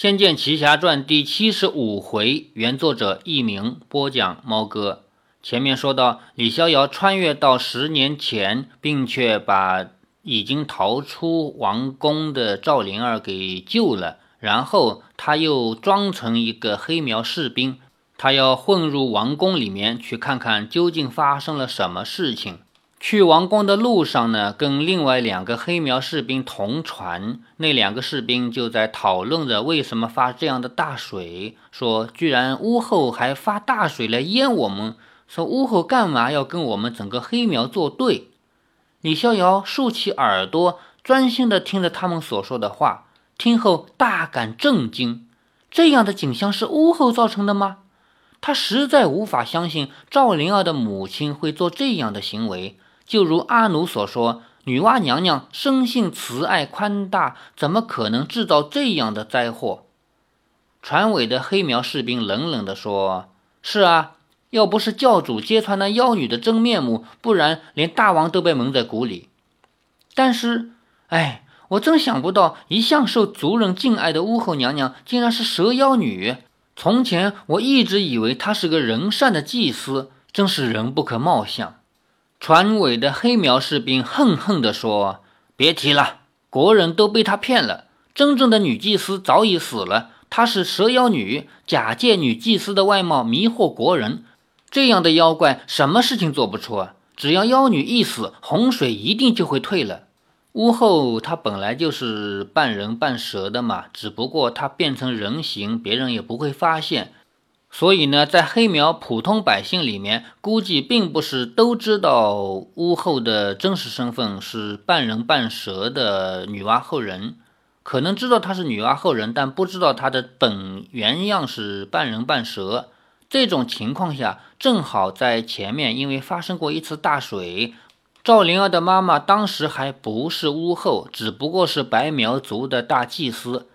仙剑奇侠传》第七十五回，原作者佚名，播讲猫哥。前面说到，李逍遥穿越到十年前，并且把已经逃出王宫的赵灵儿给救了，然后他又装成一个黑苗士兵，他要混入王宫里面去看看究竟发生了什么事情。去王宫的路上呢，跟另外两个黑苗士兵同船。那两个士兵就在讨论着为什么发这样的大水，说居然屋后还发大水来淹我们，说屋后干嘛要跟我们整个黑苗作对？李逍遥竖起耳朵，专心地听着他们所说的话，听后大感震惊：这样的景象是屋后造成的吗？他实在无法相信赵灵儿的母亲会做这样的行为。就如阿奴所说，女娲娘娘生性慈爱宽大，怎么可能制造这样的灾祸？船尾的黑苗士兵冷冷地说：“是啊，要不是教主揭穿那妖女的真面目，不然连大王都被蒙在鼓里。但是，哎，我真想不到，一向受族人敬爱的巫后娘娘，竟然是蛇妖女。从前我一直以为她是个人善的祭司，真是人不可貌相。”船尾的黑苗士兵恨恨地说：“别提了，国人都被他骗了。真正的女祭司早已死了，她是蛇妖女，假借女祭司的外貌迷惑国人。这样的妖怪，什么事情做不出啊？只要妖女一死，洪水一定就会退了。巫后她本来就是半人半蛇的嘛，只不过她变成人形，别人也不会发现。”所以呢，在黑苗普通百姓里面，估计并不是都知道巫后的真实身份是半人半蛇的女娲后人，可能知道她是女娲后人，但不知道她的本原样是半人半蛇。这种情况下，正好在前面，因为发生过一次大水，赵灵儿的妈妈当时还不是巫后，只不过是白苗族的大祭司。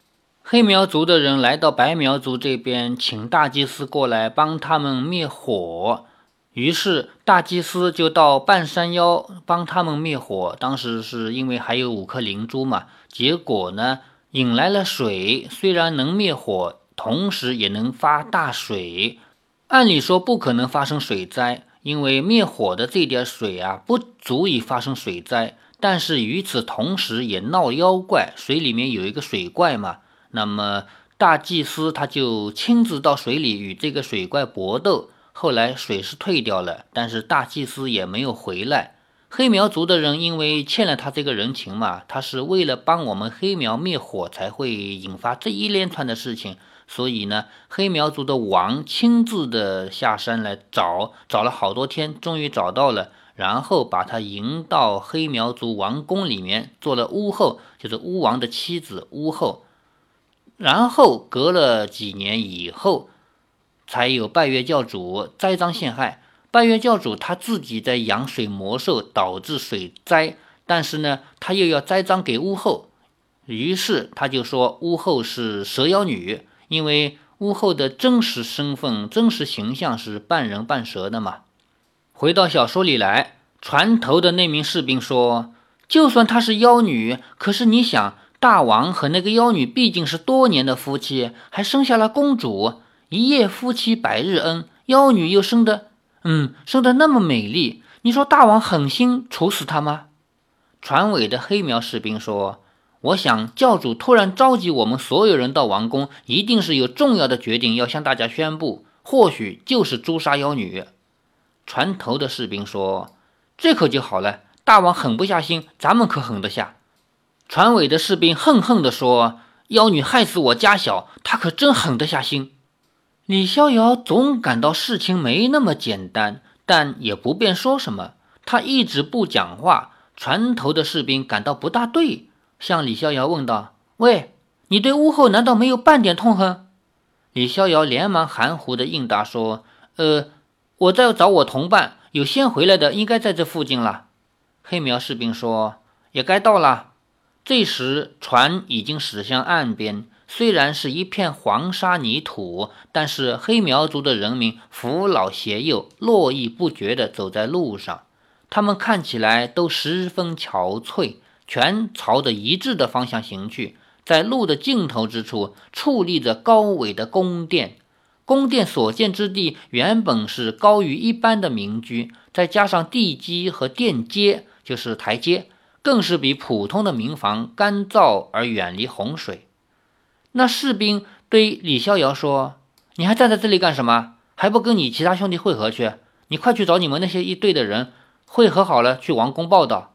黑苗族的人来到白苗族这边，请大祭司过来帮他们灭火。于是大祭司就到半山腰帮他们灭火。当时是因为还有五颗灵珠嘛，结果呢引来了水，虽然能灭火，同时也能发大水。按理说不可能发生水灾，因为灭火的这点水啊不足以发生水灾。但是与此同时也闹妖怪，水里面有一个水怪嘛。那么大祭司他就亲自到水里与这个水怪搏斗，后来水是退掉了，但是大祭司也没有回来。黑苗族的人因为欠了他这个人情嘛，他是为了帮我们黑苗灭火才会引发这一连串的事情，所以呢，黑苗族的王亲自的下山来找，找了好多天，终于找到了，然后把他迎到黑苗族王宫里面做了巫后，就是巫王的妻子巫后。然后隔了几年以后，才有拜月教主栽赃陷害。拜月教主他自己在养水魔兽，导致水灾，但是呢，他又要栽赃给巫后，于是他就说巫后是蛇妖女，因为巫后的真实身份、真实形象是半人半蛇的嘛。回到小说里来，船头的那名士兵说，就算她是妖女，可是你想。大王和那个妖女毕竟是多年的夫妻，还生下了公主，一夜夫妻百日恩。妖女又生的，嗯，生的那么美丽，你说大王狠心处死她吗？船尾的黑苗士兵说：“我想教主突然召集我们所有人到王宫，一定是有重要的决定要向大家宣布，或许就是诛杀妖女。”船头的士兵说：“这可就好了，大王狠不下心，咱们可狠得下。”船尾的士兵恨恨地说：“妖女害死我家小，他可真狠得下心。”李逍遥总感到事情没那么简单，但也不便说什么。他一直不讲话。船头的士兵感到不大对，向李逍遥问道：“喂，你对巫后难道没有半点痛恨？”李逍遥连忙含糊地应答说：“呃，我在找我同伴，有先回来的，应该在这附近了。”黑苗士兵说：“也该到了。”这时，船已经驶向岸边。虽然是一片黄沙泥土，但是黑苗族的人民扶老携幼，络绎不绝地走在路上。他们看起来都十分憔悴，全朝着一致的方向行去。在路的尽头之处矗立着高伟的宫殿。宫殿所建之地原本是高于一般的民居，再加上地基和殿阶，就是台阶，更是比普通的民房干燥而远离洪水。那士兵对李逍遥说：“你还站在这里干什么？还不跟你其他兄弟会合去？你快去找你们那些一队的人会合好了，去王宫报道。”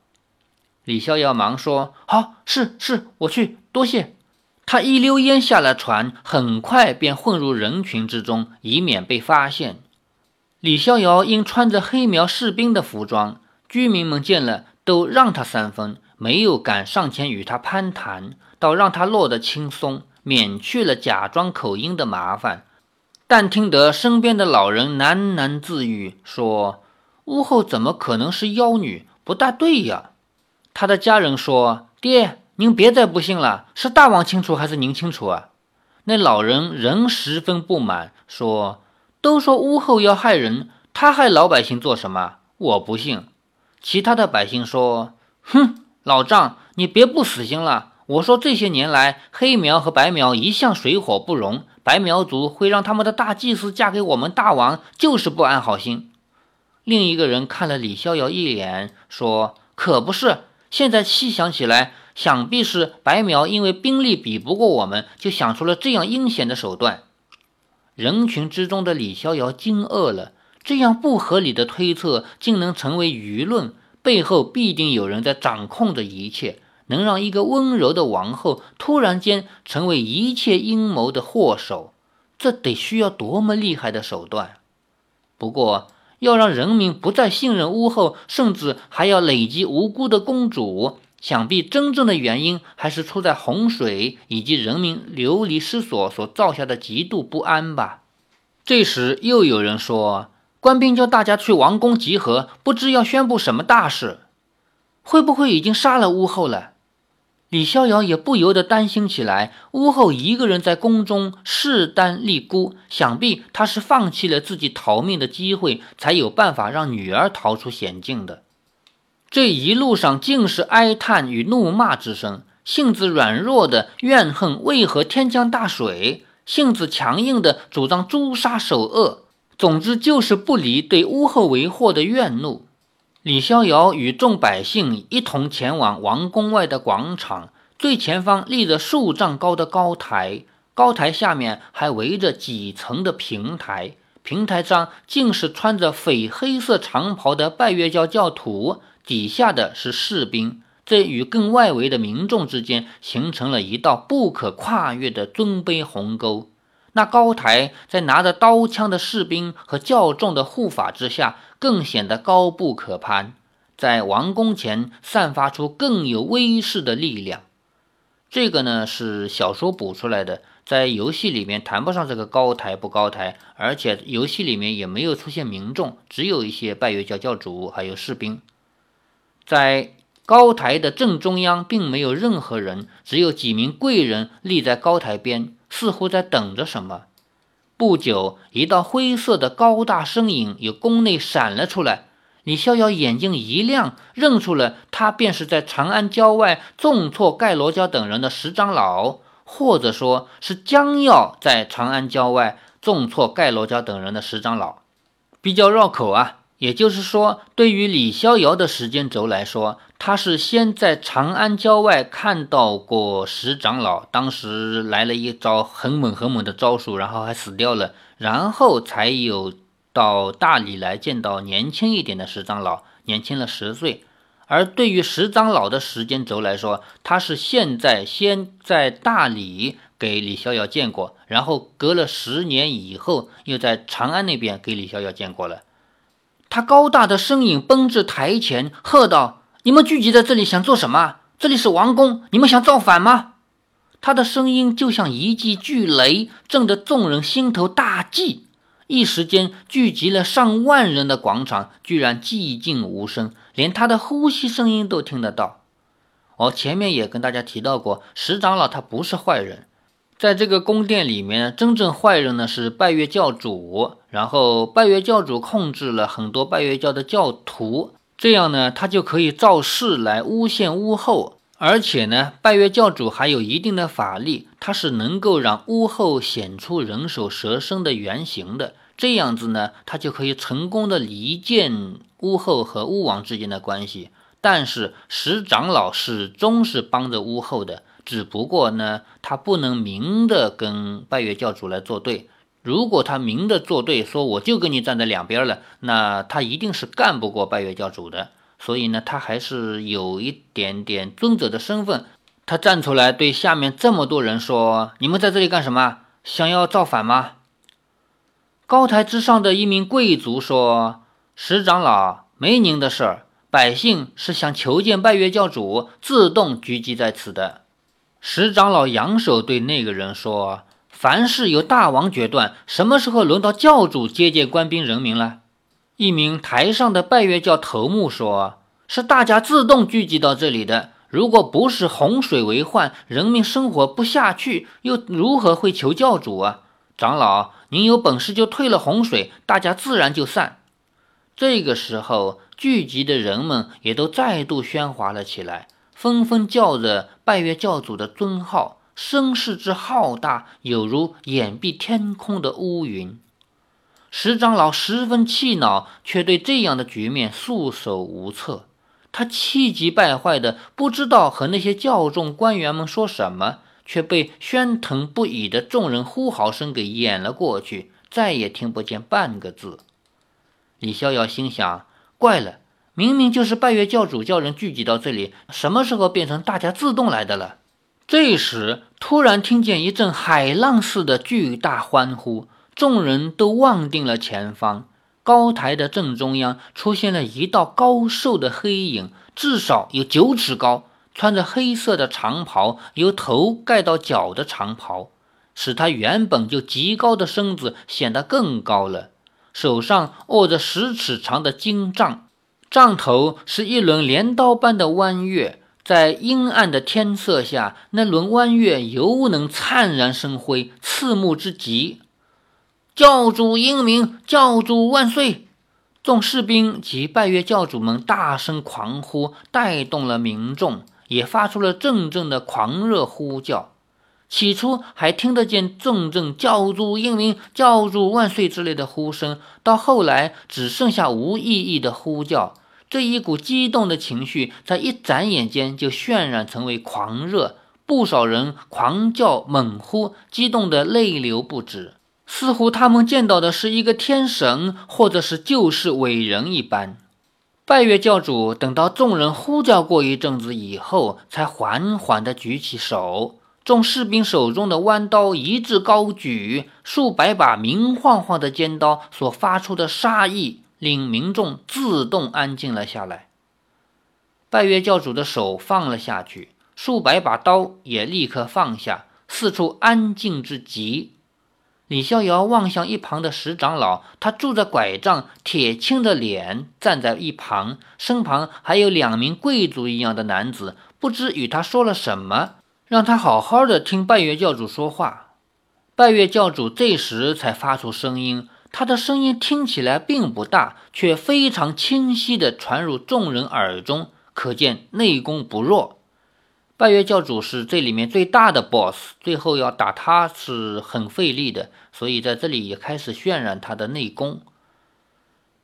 李逍遥忙说：“好，是是，我去，多谢。”他一溜烟下了船，很快便混入人群之中，以免被发现。李逍遥因穿着黑苗士兵的服装，居民们见了都让他三分，没有敢上前与他攀谈，倒让他落得轻松，免去了假装口音的麻烦。但听得身边的老人喃喃自语，说：“屋后怎么可能是妖女？不大对呀。”他的家人说：“爹。”您别再不信了，是大王清楚还是您清楚啊？那老人仍十分不满，说：“都说屋后要害人，他害老百姓做什么？我不信。”其他的百姓说：“哼，老丈，你别不死心了。我说这些年来，黑苗和白苗一向水火不容，白苗族会让他们的大祭司嫁给我们大王，就是不安好心。”另一个人看了李逍遥一眼，说：“可不是，现在细想起来。”想必是白苗因为兵力比不过我们，就想出了这样阴险的手段。人群之中的李逍遥惊愕了，这样不合理的推测竟能成为舆论，背后必定有人在掌控着一切，能让一个温柔的王后突然间成为一切阴谋的祸首，这得需要多么厉害的手段？不过，要让人民不再信任巫后，甚至还要累积无辜的公主。想必真正的原因还是出在洪水以及人民流离失所所造下的极度不安吧。这时又有人说，官兵叫大家去王宫集合，不知要宣布什么大事，会不会已经杀了巫后了？李逍遥也不由得担心起来。巫后一个人在宫中势单力孤，想必她是放弃了自己逃命的机会，才有办法让女儿逃出险境的。这一路上尽是哀叹与怒骂之声，性子软弱的怨恨为何天降大水，性子强硬的主张诛杀首恶，总之就是不离对巫后为祸的怨怒。李逍遥与众百姓一同前往王宫外的广场，最前方立着数丈高的高台，高台下面还围着几层的平台，平台上尽是穿着绯黑色长袍的拜月教教徒。底下的是士兵，这与更外围的民众之间形成了一道不可跨越的尊卑鸿沟。那高台在拿着刀枪的士兵和较重的护法之下，更显得高不可攀，在王宫前散发出更有威势的力量。这个呢是小说补出来的，在游戏里面谈不上这个高台不高台，而且游戏里面也没有出现民众，只有一些拜月教教主还有士兵。在高台的正中央，并没有任何人，只有几名贵人立在高台边，似乎在等着什么。不久，一道灰色的高大身影由宫内闪了出来。李逍遥眼睛一亮，认出了他便是在长安郊外重挫盖罗家等人的石长老，或者说是将要在长安郊外重挫盖罗家等人的石长老。比较绕口啊。也就是说，对于李逍遥的时间轴来说，他是先在长安郊外看到过石长老，当时来了一招很猛很猛的招数，然后还死掉了，然后才有到大理来见到年轻一点的石长老，年轻了十岁。而对于石长老的时间轴来说，他是现在先在大理给李逍遥见过，然后隔了十年以后，又在长安那边给李逍遥见过了。他高大的身影奔至台前，喝道：“你们聚集在这里想做什么？这里是王宫，你们想造反吗？”他的声音就像一记巨雷，震得众人心头大悸。一时间，聚集了上万人的广场居然寂静无声，连他的呼吸声音都听得到。我前面也跟大家提到过，石长老他不是坏人。在这个宫殿里面，真正坏人呢是拜月教主，然后拜月教主控制了很多拜月教的教徒，这样呢，他就可以造势来诬陷巫后，而且呢，拜月教主还有一定的法力，他是能够让巫后显出人首蛇身的原形的。这样子呢，他就可以成功的离间巫后和巫王之间的关系。但是石长老始终是帮着巫后的，只不过呢，他不能明的跟拜月教主来作对。如果他明的作对，说我就跟你站在两边了，那他一定是干不过拜月教主的。所以呢，他还是有一点点尊者的身份。他站出来对下面这么多人说：“你们在这里干什么？想要造反吗？”高台之上的一名贵族说：“石长老，没您的事儿，百姓是想求见拜月教主，自动聚集在此的。”石长老扬手对那个人说：“凡事由大王决断，什么时候轮到教主接见官兵人民了？”一名台上的拜月教头目说：“是大家自动聚集到这里的。如果不是洪水为患，人民生活不下去，又如何会求教主啊？长老。”您有本事就退了洪水，大家自然就散。这个时候，聚集的人们也都再度喧哗了起来，纷纷叫着拜月教主的尊号，声势之浩大，有如掩蔽天空的乌云。石长老十分气恼，却对这样的局面束手无策。他气急败坏的，不知道和那些教众官员们说什么。却被喧腾不已的众人呼号声给掩了过去，再也听不见半个字。李逍遥心想：怪了，明明就是拜月教主叫人聚集到这里，什么时候变成大家自动来的了？这时，突然听见一阵海浪似的巨大欢呼，众人都望定了前方。高台的正中央出现了一道高瘦的黑影，至少有九尺高。穿着黑色的长袍，由头盖到脚的长袍，使他原本就极高的身子显得更高了。手上握着十尺长的金杖，杖头是一轮镰刀般的弯月，在阴暗的天色下，那轮弯月犹能灿然生辉，刺目之极。教主英明，教主万岁！众士兵及拜月教主们大声狂呼，带动了民众。也发出了阵阵的狂热呼叫，起初还听得见阵阵“教主英明，教主万岁”之类的呼声，到后来只剩下无意义的呼叫。这一股激动的情绪在一眨眼间就渲染成为狂热，不少人狂叫猛呼，激动得泪流不止，似乎他们见到的是一个天神，或者是救世伟人一般。拜月教主等到众人呼叫过一阵子以后，才缓缓地举起手。众士兵手中的弯刀一致高举，数百把明晃晃的尖刀所发出的杀意，令民众自动安静了下来。拜月教主的手放了下去，数百把刀也立刻放下，四处安静之极。李逍遥望向一旁的石长老，他拄着拐杖，铁青着脸站在一旁，身旁还有两名贵族一样的男子，不知与他说了什么，让他好好的听拜月教主说话。拜月教主这时才发出声音，他的声音听起来并不大，却非常清晰地传入众人耳中，可见内功不弱。拜月教主是这里面最大的 boss，最后要打他是很费力的，所以在这里也开始渲染他的内功。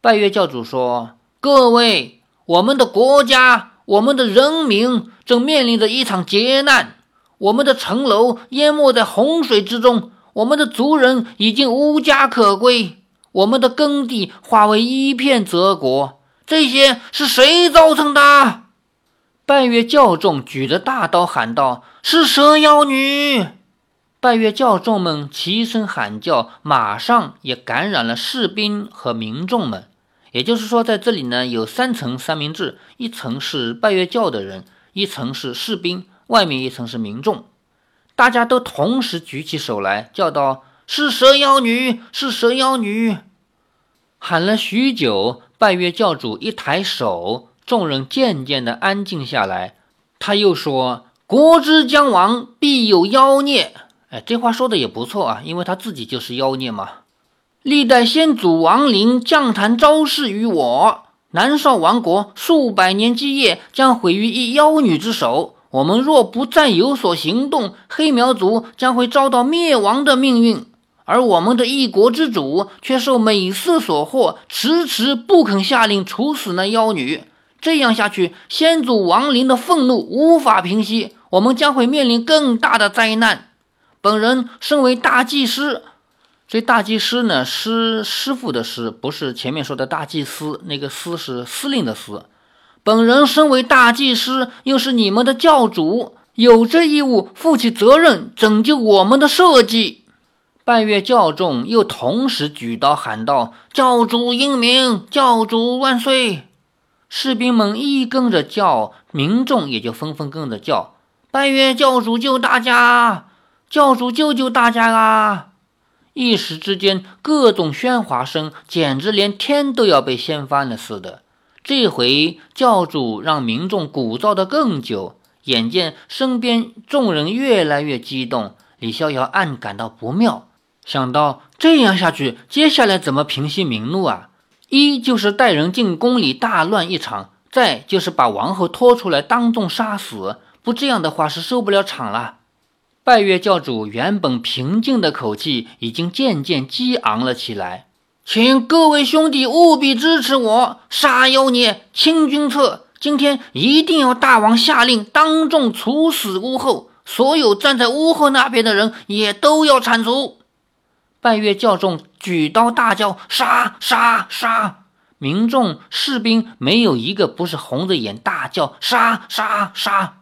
拜月教主说：“各位，我们的国家，我们的人民正面临着一场劫难，我们的城楼淹没在洪水之中，我们的族人已经无家可归，我们的耕地化为一片泽国，这些是谁造成的？”拜月教众举着大刀喊道：“是蛇妖女！”拜月教众们齐声喊叫，马上也感染了士兵和民众们。也就是说，在这里呢，有三层三明治：一层是拜月教的人，一层是士兵，外面一层是民众。大家都同时举起手来，叫道：“是蛇妖女！是蛇妖女！”喊了许久，拜月教主一抬手。众人渐渐的安静下来，他又说：“国之将亡，必有妖孽。”哎，这话说的也不错啊，因为他自己就是妖孽嘛。历代先祖亡灵降坛昭示于我，南少王国数百年基业将毁于一妖女之手。我们若不再有所行动，黑苗族将会遭到灭亡的命运。而我们的一国之主却受美色所惑，迟迟不肯下令处死那妖女。这样下去，先祖亡灵的愤怒无法平息，我们将会面临更大的灾难。本人身为大祭司，这大祭司呢，师师傅的师，不是前面说的大祭司，那个司是司令的司。本人身为大祭司，又是你们的教主，有这义务负起责任，拯救我们的社稷。拜月教众又同时举刀喊道：“教主英明，教主万岁！”士兵们一跟着叫，民众也就纷纷跟着叫：“拜月教主救大家！教主救救大家啊！”一时之间，各种喧哗声简直连天都要被掀翻了似的。这回教主让民众鼓噪得更久，眼见身边众人越来越激动，李逍遥暗感到不妙。想到这样下去，接下来怎么平息民怒啊？一就是带人进宫里大乱一场，再就是把王后拖出来当众杀死。不这样的话是受不了场了。拜月教主原本平静的口气已经渐渐激昂了起来，请各位兄弟务必支持我，杀妖孽，清君侧。今天一定要大王下令当众处死巫后，所有站在巫后那边的人也都要铲除。拜月教众举刀大叫：“杀杀杀！”民众士兵没有一个不是红着眼大叫：“杀杀杀！”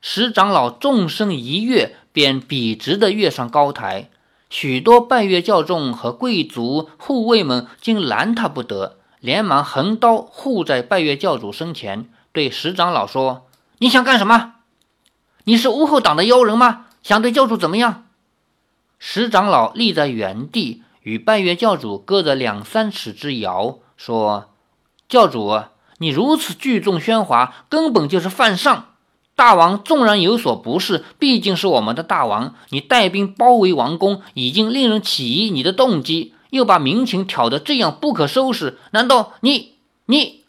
石长老纵身一跃，便笔直的跃上高台。许多拜月教众和贵族护卫们竟拦他不得，连忙横刀护在拜月教主身前，对石长老说：“你想干什么？你是巫后党的妖人吗？想对教主怎么样？”石长老立在原地，与拜月教主隔着两三尺之遥，说：“教主，你如此聚众喧哗，根本就是犯上。大王纵然有所不是，毕竟是我们的大王。你带兵包围王宫，已经令人起疑你的动机，又把民情挑得这样不可收拾，难道你你？”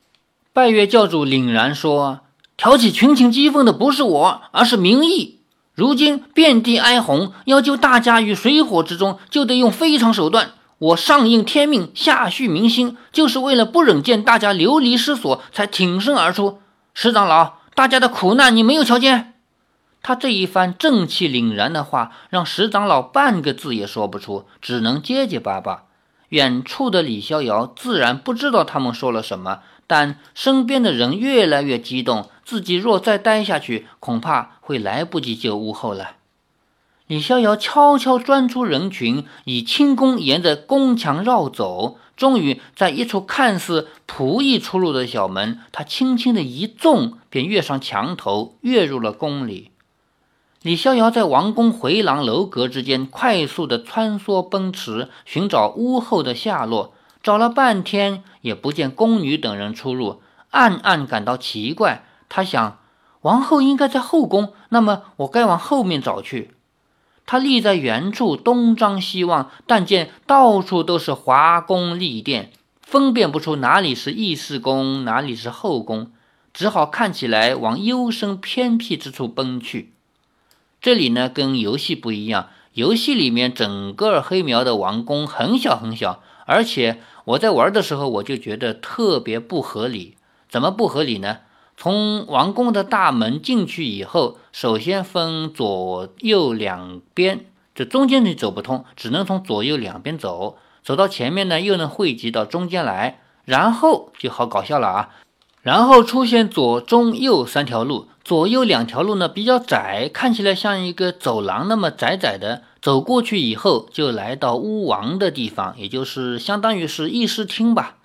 拜月教主凛然说：“挑起群情激愤的不是我，而是民意。”如今遍地哀鸿，要救大家于水火之中，就得用非常手段。我上应天命，下恤民心，就是为了不忍见大家流离失所，才挺身而出。石长老，大家的苦难你没有瞧见？他这一番正气凛然的话，让石长老半个字也说不出，只能结结巴巴。远处的李逍遥自然不知道他们说了什么。但身边的人越来越激动，自己若再待下去，恐怕会来不及救屋后了。李逍遥悄悄钻出人群，以轻功沿着宫墙绕走，终于在一处看似仆役出入的小门，他轻轻的一纵，便跃上墙头，跃入了宫里。李逍遥在王宫回廊楼阁之间快速的穿梭奔驰，寻找屋后的下落。找了半天也不见宫女等人出入，暗暗感到奇怪。他想，王后应该在后宫，那么我该往后面找去。他立在原处，东张西望，但见到处都是华宫丽殿，分辨不出哪里是议事宫，哪里是后宫，只好看起来往幽深偏僻之处奔去。这里呢，跟游戏不一样，游戏里面整个黑苗的王宫很小很小，而且。我在玩的时候，我就觉得特别不合理。怎么不合理呢？从王宫的大门进去以后，首先分左右两边，这中间你走不通，只能从左右两边走。走到前面呢，又能汇集到中间来，然后就好搞笑了啊！然后出现左中右三条路，左右两条路呢比较窄，看起来像一个走廊那么窄窄的。走过去以后，就来到巫王的地方，也就是相当于是议事厅吧。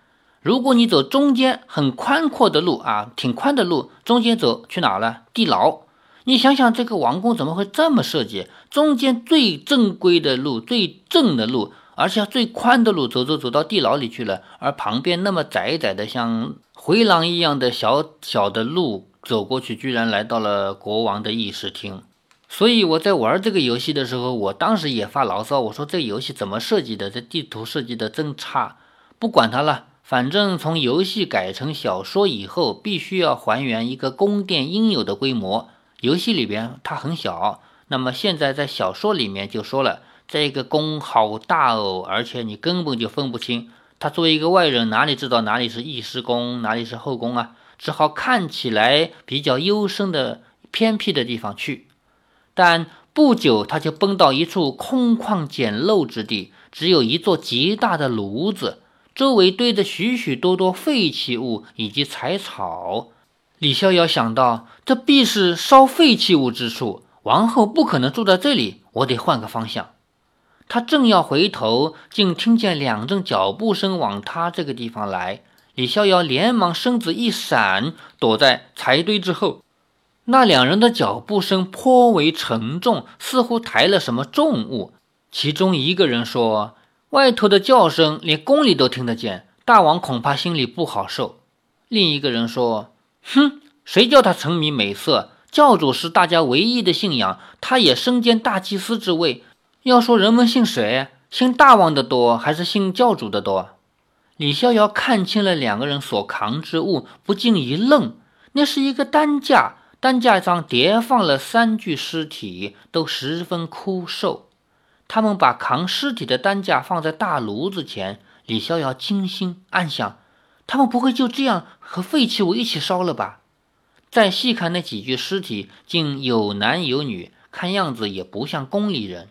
如果你走中间很宽阔的路啊，挺宽的路，中间走去哪了？地牢。你想想，这个王宫怎么会这么设计？中间最正规的路、最正的路，而且最宽的路，走走走到地牢里去了，而旁边那么窄窄的像回廊一样的小小的路，走过去居然来到了国王的议事厅。所以我在玩这个游戏的时候，我当时也发牢骚，我说这游戏怎么设计的？这地图设计的真差。不管它了，反正从游戏改成小说以后，必须要还原一个宫殿应有的规模。游戏里边它很小，那么现在在小说里面就说了，这个宫好大哦，而且你根本就分不清。他作为一个外人，哪里知道哪里是义师宫，哪里是后宫啊？只好看起来比较幽深的偏僻的地方去。但不久，他就奔到一处空旷简陋之地，只有一座极大的炉子，周围堆着许许多多废弃物以及柴草。李逍遥想到，这必是烧废弃物之处，王后不可能住在这里，我得换个方向。他正要回头，竟听见两阵脚步声往他这个地方来。李逍遥连忙身子一闪，躲在柴堆之后。那两人的脚步声颇为沉重，似乎抬了什么重物。其中一个人说：“外头的叫声连宫里都听得见，大王恐怕心里不好受。”另一个人说：“哼，谁叫他沉迷美色？教主是大家唯一的信仰，他也身兼大祭司之位。要说人们信谁，信大王的多，还是信教主的多？”李逍遥看清了两个人所扛之物，不禁一愣，那是一个担架。担架上叠放了三具尸体，都十分枯瘦。他们把扛尸体的担架放在大炉子前。李逍遥惊心暗想：他们不会就这样和废弃物一起烧了吧？再细看那几具尸体，竟有男有女，看样子也不像宫里人。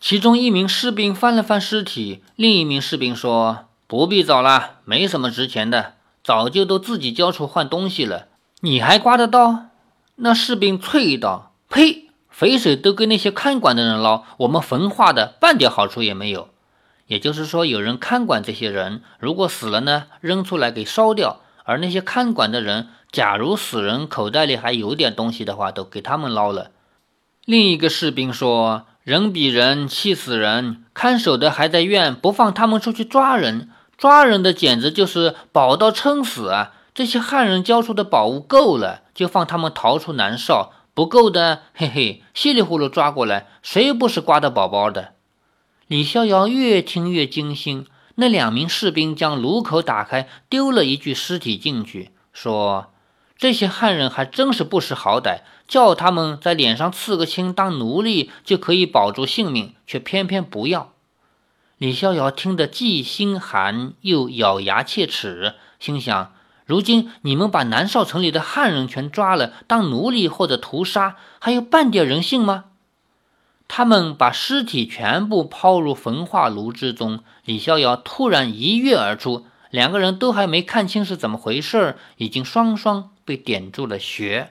其中一名士兵翻了翻尸体，另一名士兵说：“不必找了，没什么值钱的，早就都自己交出换东西了。你还刮得到？”那士兵啐道：“呸！肥水都给那些看管的人捞，我们焚化的半点好处也没有。也就是说，有人看管这些人，如果死了呢，扔出来给烧掉；而那些看管的人，假如死人口袋里还有点东西的话，都给他们捞了。”另一个士兵说：“人比人气死人，看守的还在怨不放他们出去抓人，抓人的简直就是饱到撑死啊！这些汉人交出的宝物够了。”就放他们逃出南少，不够的，嘿嘿，稀里糊涂抓过来，谁不是刮的宝宝的？李逍遥越听越惊心。那两名士兵将炉口打开，丢了一具尸体进去，说：“这些汉人还真是不识好歹，叫他们在脸上刺个青当奴隶就可以保住性命，却偏偏不要。”李逍遥听得既心寒又咬牙切齿，心想。如今你们把南少城里的汉人全抓了，当奴隶或者屠杀，还有半点人性吗？他们把尸体全部抛入焚化炉之中。李逍遥突然一跃而出，两个人都还没看清是怎么回事，已经双双被点住了穴。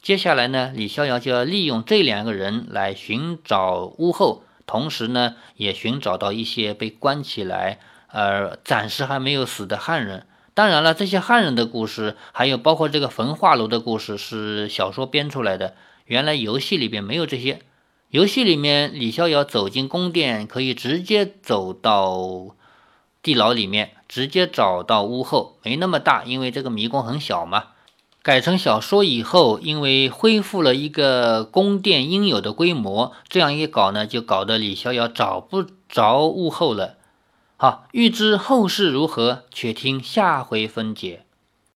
接下来呢，李逍遥就要利用这两个人来寻找屋后，同时呢，也寻找到一些被关起来而暂时还没有死的汉人。当然了，这些汉人的故事，还有包括这个焚化炉的故事，是小说编出来的。原来游戏里边没有这些。游戏里面，李逍遥走进宫殿，可以直接走到地牢里面，直接找到屋后，没那么大，因为这个迷宫很小嘛。改成小说以后，因为恢复了一个宫殿应有的规模，这样一搞呢，就搞得李逍遥找不着屋后了。好，欲知后事如何，且听下回分解。